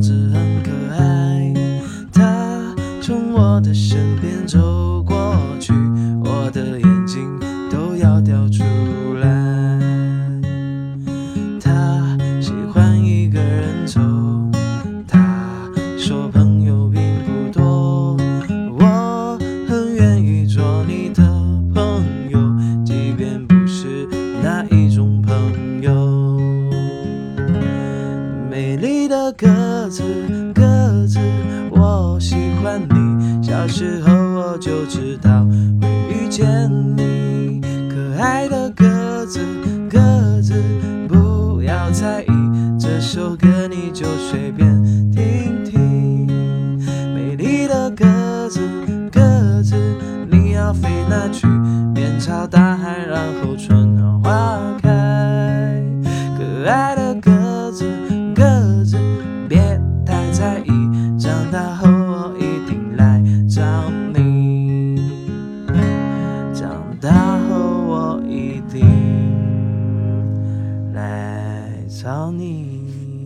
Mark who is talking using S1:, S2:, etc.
S1: 子很可爱它从我的身边走美丽的鸽子鸽子，我喜欢你，小时候我就知道会遇见你，可爱的鸽子鸽子，不要在意这首歌你就随便听听，美丽的鸽子鸽子，你要飞哪去？面朝大海，然后春暖花开。大后我一定来找你。